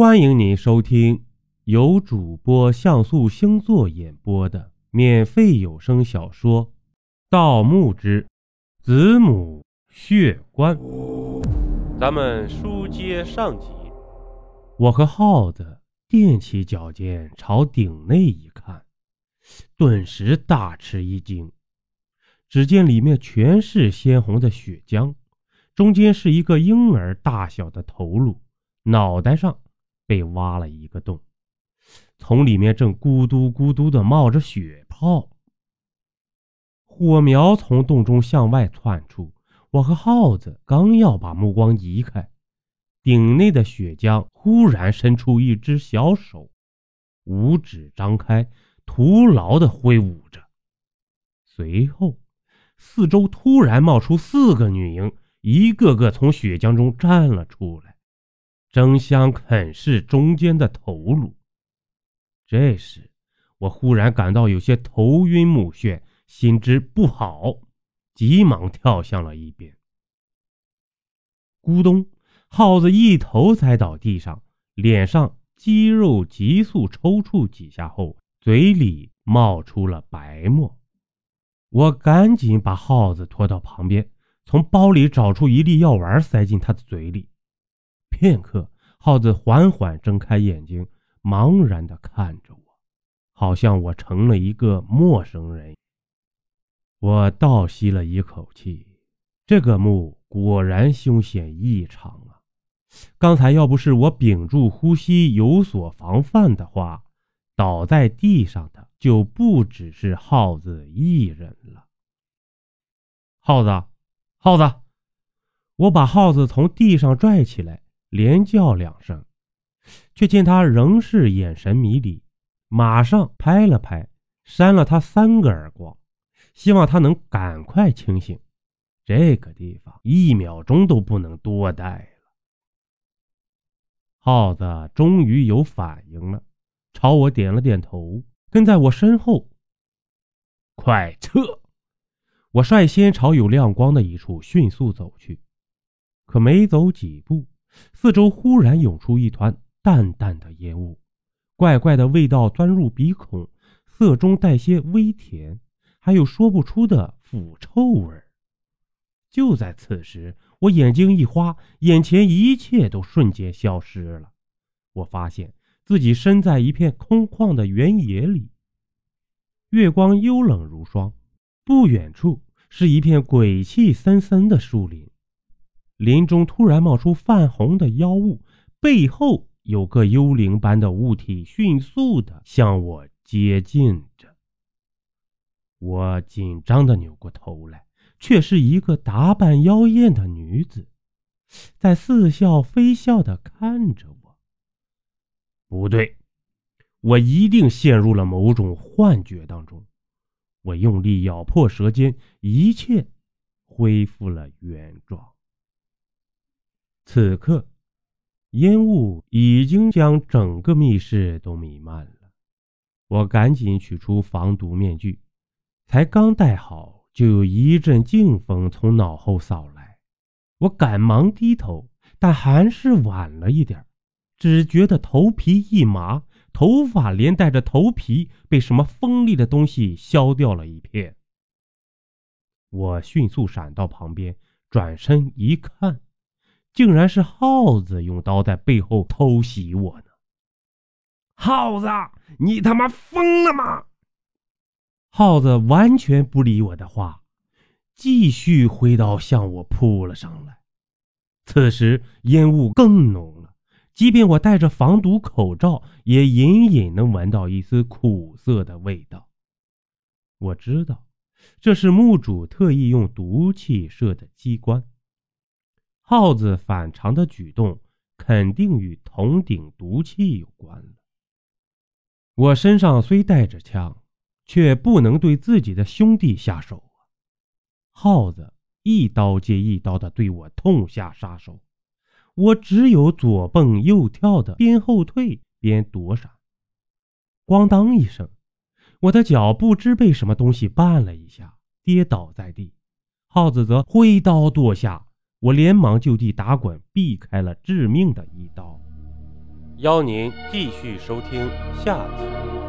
欢迎您收听由主播像素星座演播的免费有声小说《盗墓之子母血棺》。咱们书接上集，我和耗子踮起脚尖朝顶内一看，顿时大吃一惊。只见里面全是鲜红的血浆，中间是一个婴儿大小的头颅，脑袋上。被挖了一个洞，从里面正咕嘟咕嘟的冒着血泡，火苗从洞中向外窜出。我和耗子刚要把目光移开，顶内的血浆忽然伸出一只小手，五指张开，徒劳的挥舞着。随后，四周突然冒出四个女婴，一个个从血浆中站了出来。争相啃噬中间的头颅。这时，我忽然感到有些头晕目眩，心知不好，急忙跳向了一边。咕咚，耗子一头栽倒地上，脸上肌肉急速抽搐几下后，嘴里冒出了白沫。我赶紧把耗子拖到旁边，从包里找出一粒药丸，塞进他的嘴里。片刻，耗子缓缓睁开眼睛，茫然地看着我，好像我成了一个陌生人。我倒吸了一口气，这个墓果然凶险异常啊！刚才要不是我屏住呼吸，有所防范的话，倒在地上的就不只是耗子一人了。耗子，耗子！我把耗子从地上拽起来。连叫两声，却见他仍是眼神迷离，马上拍了拍，扇了他三个耳光，希望他能赶快清醒。这个地方一秒钟都不能多待了。耗子终于有反应了，朝我点了点头，跟在我身后。快撤！我率先朝有亮光的一处迅速走去，可没走几步。四周忽然涌出一团淡淡的烟雾，怪怪的味道钻入鼻孔，色中带些微甜，还有说不出的腐臭味。就在此时，我眼睛一花，眼前一切都瞬间消失了。我发现自己身在一片空旷的原野里，月光幽冷如霜，不远处是一片鬼气森森的树林。林中突然冒出泛红的妖物，背后有个幽灵般的物体迅速的向我接近着。我紧张的扭过头来，却是一个打扮妖艳的女子，在似笑非笑的看着我。不对，我一定陷入了某种幻觉当中。我用力咬破舌尖，一切恢复了原状。此刻，烟雾已经将整个密室都弥漫了。我赶紧取出防毒面具，才刚戴好，就有一阵劲风从脑后扫来。我赶忙低头，但还是晚了一点只觉得头皮一麻，头发连带着头皮被什么锋利的东西削掉了一片。我迅速闪到旁边，转身一看。竟然是耗子用刀在背后偷袭我呢！耗子，你他妈疯了吗？耗子完全不理我的话，继续挥刀向我扑了上来。此时烟雾更浓了，即便我戴着防毒口罩，也隐隐能闻到一丝苦涩的味道。我知道，这是墓主特意用毒气设的机关。耗子反常的举动，肯定与铜鼎毒气有关了。我身上虽带着枪，却不能对自己的兄弟下手啊！耗子一刀接一刀的对我痛下杀手，我只有左蹦右跳的边后退边躲闪。咣当一声，我的脚不知被什么东西绊了一下，跌倒在地。耗子则挥刀剁下。我连忙就地打滚，避开了致命的一刀。邀您继续收听下集。